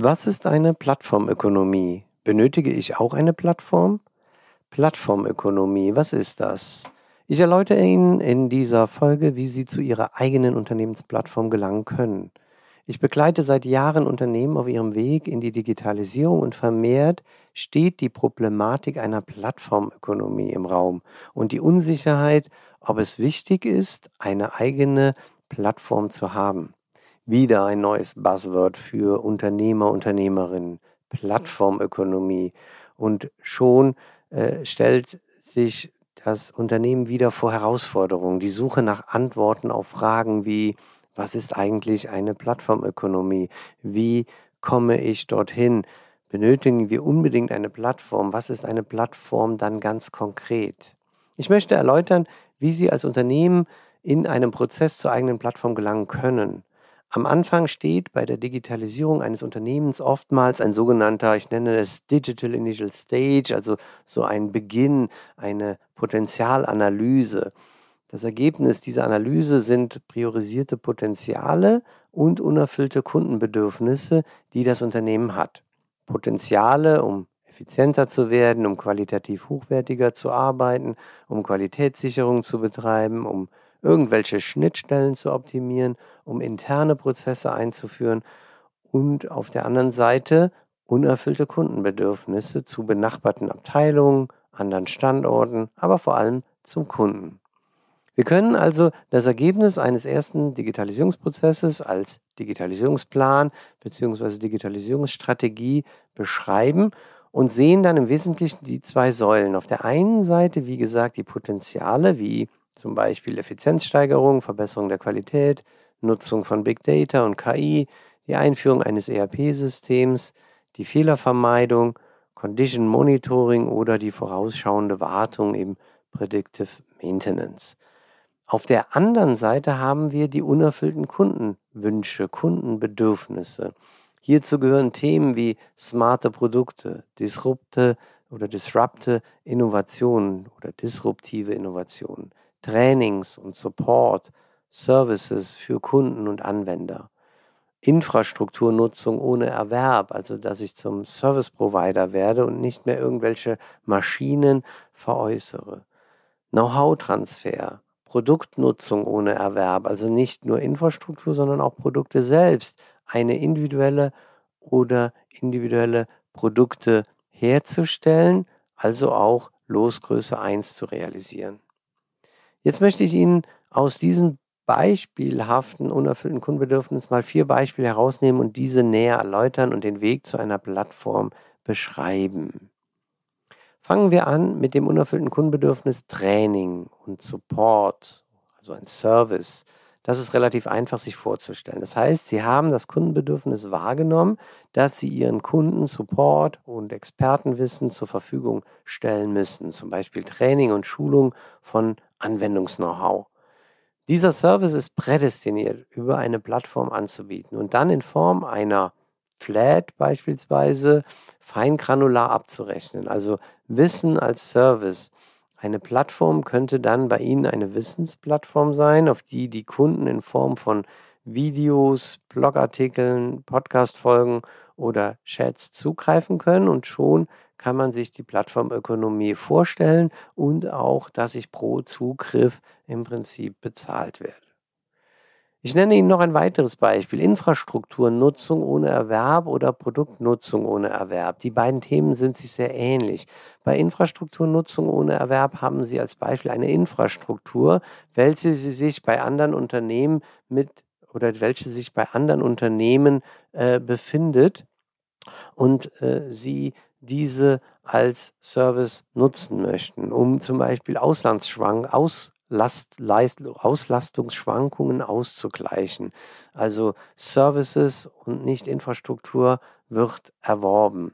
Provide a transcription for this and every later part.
Was ist eine Plattformökonomie? Benötige ich auch eine Plattform? Plattformökonomie, was ist das? Ich erläutere Ihnen in dieser Folge, wie Sie zu Ihrer eigenen Unternehmensplattform gelangen können. Ich begleite seit Jahren Unternehmen auf ihrem Weg in die Digitalisierung und vermehrt steht die Problematik einer Plattformökonomie im Raum und die Unsicherheit, ob es wichtig ist, eine eigene Plattform zu haben. Wieder ein neues Buzzword für Unternehmer, Unternehmerinnen, Plattformökonomie. Und schon äh, stellt sich das Unternehmen wieder vor Herausforderungen. Die Suche nach Antworten auf Fragen wie, was ist eigentlich eine Plattformökonomie? Wie komme ich dorthin? Benötigen wir unbedingt eine Plattform? Was ist eine Plattform dann ganz konkret? Ich möchte erläutern, wie Sie als Unternehmen in einem Prozess zur eigenen Plattform gelangen können. Am Anfang steht bei der Digitalisierung eines Unternehmens oftmals ein sogenannter, ich nenne es Digital Initial Stage, also so ein Beginn, eine Potenzialanalyse. Das Ergebnis dieser Analyse sind priorisierte Potenziale und unerfüllte Kundenbedürfnisse, die das Unternehmen hat. Potenziale, um effizienter zu werden, um qualitativ hochwertiger zu arbeiten, um Qualitätssicherung zu betreiben, um irgendwelche Schnittstellen zu optimieren, um interne Prozesse einzuführen und auf der anderen Seite unerfüllte Kundenbedürfnisse zu benachbarten Abteilungen, anderen Standorten, aber vor allem zum Kunden. Wir können also das Ergebnis eines ersten Digitalisierungsprozesses als Digitalisierungsplan bzw. Digitalisierungsstrategie beschreiben und sehen dann im Wesentlichen die zwei Säulen. Auf der einen Seite, wie gesagt, die Potenziale wie zum Beispiel Effizienzsteigerung, Verbesserung der Qualität, Nutzung von Big Data und KI, die Einführung eines ERP-Systems, die Fehlervermeidung, Condition Monitoring oder die vorausschauende Wartung im Predictive Maintenance. Auf der anderen Seite haben wir die unerfüllten Kundenwünsche, Kundenbedürfnisse. Hierzu gehören Themen wie smarte Produkte, disrupte oder disrupte Innovationen oder disruptive Innovationen, Trainings und Support, Services für Kunden und Anwender. Infrastrukturnutzung ohne Erwerb, also dass ich zum Service Provider werde und nicht mehr irgendwelche Maschinen veräußere. Know-how-Transfer, Produktnutzung ohne Erwerb, also nicht nur Infrastruktur, sondern auch Produkte selbst, eine individuelle oder individuelle Produkte herzustellen, also auch Losgröße 1 zu realisieren. Jetzt möchte ich Ihnen aus diesen beispielhaften, unerfüllten Kundenbedürfnissen mal vier Beispiele herausnehmen und diese näher erläutern und den Weg zu einer Plattform beschreiben. Fangen wir an mit dem unerfüllten Kundenbedürfnis Training und Support, also ein Service. Das ist relativ einfach sich vorzustellen. Das heißt, Sie haben das Kundenbedürfnis wahrgenommen, dass Sie Ihren Kunden Support und Expertenwissen zur Verfügung stellen müssen, zum Beispiel Training und Schulung von Anwendungs-Know-how. Dieser Service ist prädestiniert, über eine Plattform anzubieten und dann in Form einer Flat beispielsweise feingranular abzurechnen. Also Wissen als Service, Eine Plattform könnte dann bei Ihnen eine Wissensplattform sein, auf die die Kunden in Form von Videos, Blogartikeln, Podcastfolgen oder Chats zugreifen können und schon kann man sich die Plattformökonomie vorstellen und auch, dass ich pro Zugriff im Prinzip bezahlt werde. Ich nenne Ihnen noch ein weiteres Beispiel. Infrastrukturnutzung ohne Erwerb oder Produktnutzung ohne Erwerb. Die beiden Themen sind sich sehr ähnlich. Bei Infrastrukturnutzung ohne Erwerb haben Sie als Beispiel eine Infrastruktur, welche Sie sich bei anderen Unternehmen mit oder welche sich bei anderen Unternehmen äh, befindet und äh, Sie diese als Service nutzen möchten, um zum Beispiel Auslandsschwang, aus, Last, Leist, Auslastungsschwankungen auszugleichen. Also Services und nicht Infrastruktur wird erworben.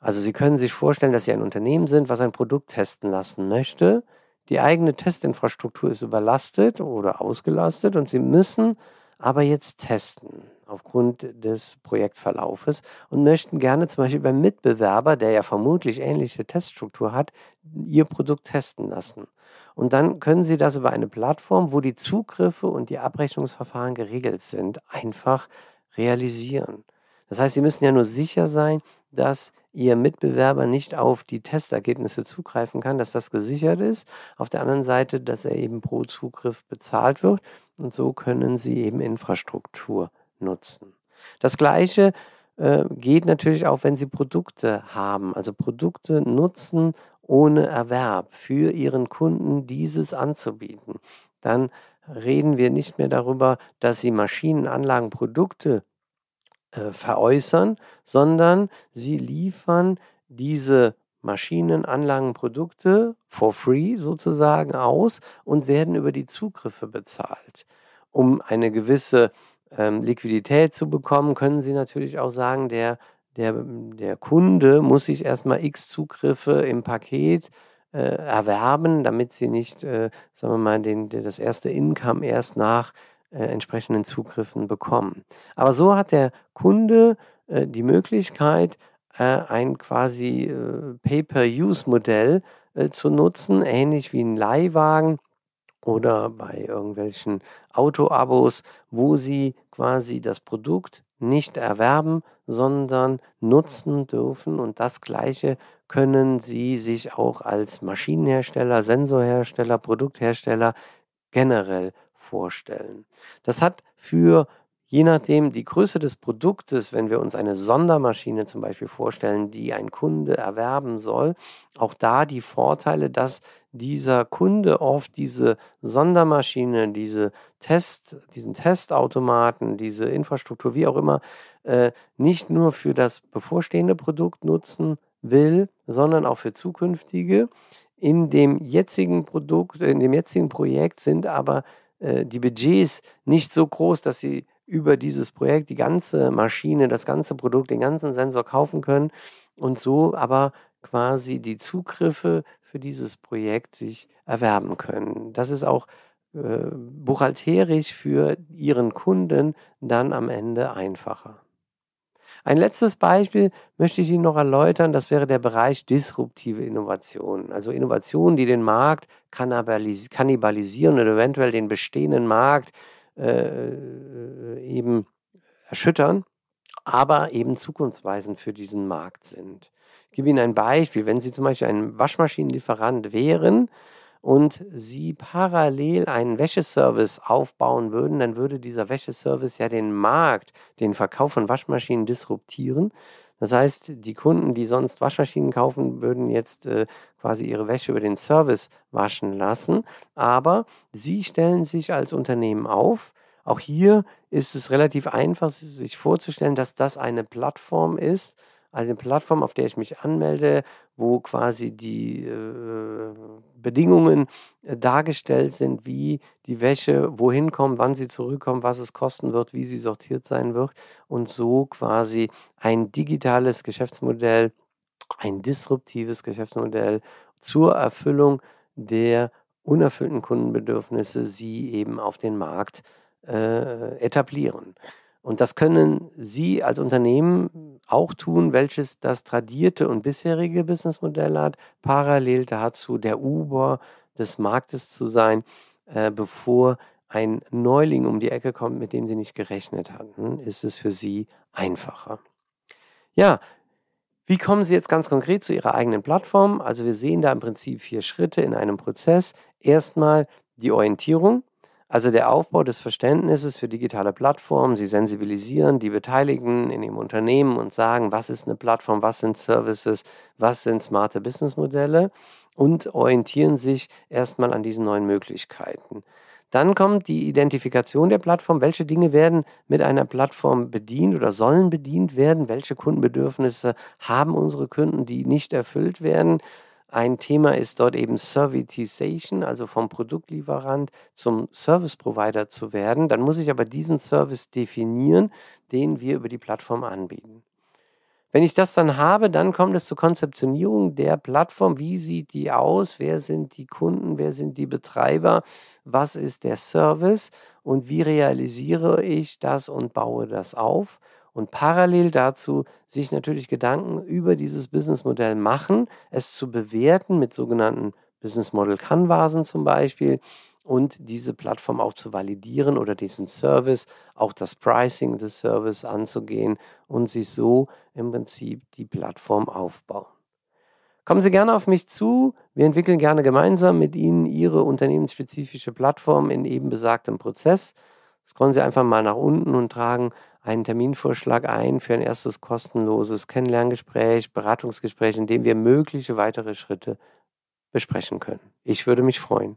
Also Sie können sich vorstellen, dass Sie ein Unternehmen sind, was ein Produkt testen lassen möchte. Die eigene Testinfrastruktur ist überlastet oder ausgelastet und Sie müssen aber jetzt testen aufgrund des Projektverlaufes und möchten gerne zum Beispiel beim Mitbewerber, der ja vermutlich ähnliche Teststruktur hat, Ihr Produkt testen lassen. Und dann können Sie das über eine Plattform, wo die Zugriffe und die Abrechnungsverfahren geregelt sind, einfach realisieren. Das heißt, Sie müssen ja nur sicher sein, dass Ihr Mitbewerber nicht auf die Testergebnisse zugreifen kann, dass das gesichert ist. Auf der anderen Seite, dass er eben pro Zugriff bezahlt wird. Und so können Sie eben Infrastruktur nutzen. Das Gleiche äh, geht natürlich auch, wenn Sie Produkte haben, also Produkte nutzen ohne Erwerb für Ihren Kunden dieses anzubieten. Dann reden wir nicht mehr darüber, dass Sie Maschinen, Anlagen, Produkte äh, veräußern, sondern Sie liefern diese Maschinen, Anlagen, Produkte for free sozusagen aus und werden über die Zugriffe bezahlt. Um eine gewisse ähm, Liquidität zu bekommen, können Sie natürlich auch sagen, der, der, der Kunde muss sich erstmal x Zugriffe im Paket äh, erwerben, damit Sie nicht, äh, sagen wir mal, den, das erste Income erst nach äh, entsprechenden Zugriffen bekommen. Aber so hat der Kunde äh, die Möglichkeit, äh, ein quasi äh, Pay-per-Use-Modell zu nutzen, ähnlich wie ein Leihwagen oder bei irgendwelchen Autoabos, wo sie quasi das Produkt nicht erwerben, sondern nutzen dürfen. Und das Gleiche können sie sich auch als Maschinenhersteller, Sensorhersteller, Produkthersteller generell vorstellen. Das hat für Je nachdem die Größe des Produktes, wenn wir uns eine Sondermaschine zum Beispiel vorstellen, die ein Kunde erwerben soll, auch da die Vorteile, dass dieser Kunde oft diese Sondermaschine, diese Test, diesen Testautomaten, diese Infrastruktur, wie auch immer, äh, nicht nur für das bevorstehende Produkt nutzen will, sondern auch für zukünftige. In dem jetzigen Produkt, in dem jetzigen Projekt sind aber äh, die Budgets nicht so groß, dass sie über dieses Projekt die ganze Maschine, das ganze Produkt, den ganzen Sensor kaufen können und so aber quasi die Zugriffe für dieses Projekt sich erwerben können. Das ist auch äh, buchhalterisch für Ihren Kunden dann am Ende einfacher. Ein letztes Beispiel möchte ich Ihnen noch erläutern, das wäre der Bereich disruptive Innovationen. Also Innovationen, die den Markt kannibalisieren oder eventuell den bestehenden Markt äh, eben erschüttern, aber eben zukunftsweisend für diesen Markt sind. Ich gebe Ihnen ein Beispiel. Wenn Sie zum Beispiel ein Waschmaschinenlieferant wären und Sie parallel einen Wäscheservice aufbauen würden, dann würde dieser Wäscheservice ja den Markt, den Verkauf von Waschmaschinen disruptieren. Das heißt, die Kunden, die sonst Waschmaschinen kaufen, würden jetzt äh, quasi ihre Wäsche über den Service waschen lassen. Aber sie stellen sich als Unternehmen auf. Auch hier ist es relativ einfach, sich vorzustellen, dass das eine Plattform ist, eine Plattform, auf der ich mich anmelde, wo quasi die äh, Bedingungen äh, dargestellt sind, wie die Wäsche wohin kommt, wann sie zurückkommt, was es kosten wird, wie sie sortiert sein wird und so quasi ein digitales Geschäftsmodell, ein disruptives Geschäftsmodell zur Erfüllung der unerfüllten Kundenbedürfnisse sie eben auf den Markt äh, etablieren. Und das können Sie als Unternehmen auch tun, welches das tradierte und bisherige Businessmodell hat, parallel dazu der Uber des Marktes zu sein, äh, bevor ein Neuling um die Ecke kommt, mit dem Sie nicht gerechnet hatten, ist es für Sie einfacher. Ja, wie kommen Sie jetzt ganz konkret zu Ihrer eigenen Plattform? Also wir sehen da im Prinzip vier Schritte in einem Prozess. Erstmal die Orientierung. Also der Aufbau des Verständnisses für digitale Plattformen, sie sensibilisieren die Beteiligten in ihrem Unternehmen und sagen, was ist eine Plattform, was sind Services, was sind smarte Businessmodelle und orientieren sich erstmal an diesen neuen Möglichkeiten. Dann kommt die Identifikation der Plattform. Welche Dinge werden mit einer Plattform bedient oder sollen bedient werden? Welche Kundenbedürfnisse haben unsere Kunden, die nicht erfüllt werden? Ein Thema ist dort eben Servitization, also vom Produktlieferant zum Service Provider zu werden. Dann muss ich aber diesen Service definieren, den wir über die Plattform anbieten. Wenn ich das dann habe, dann kommt es zur Konzeptionierung der Plattform. Wie sieht die aus? Wer sind die Kunden? Wer sind die Betreiber? Was ist der Service? Und wie realisiere ich das und baue das auf? und parallel dazu sich natürlich Gedanken über dieses Businessmodell machen, es zu bewerten mit sogenannten Business Model Canvasen zum Beispiel und diese Plattform auch zu validieren oder diesen Service, auch das Pricing des Service anzugehen und sich so im Prinzip die Plattform aufbauen. Kommen Sie gerne auf mich zu. Wir entwickeln gerne gemeinsam mit Ihnen Ihre unternehmensspezifische Plattform in eben besagtem Prozess. Scrollen Sie einfach mal nach unten und tragen einen Terminvorschlag ein für ein erstes kostenloses Kennenlerngespräch, Beratungsgespräch, in dem wir mögliche weitere Schritte besprechen können. Ich würde mich freuen.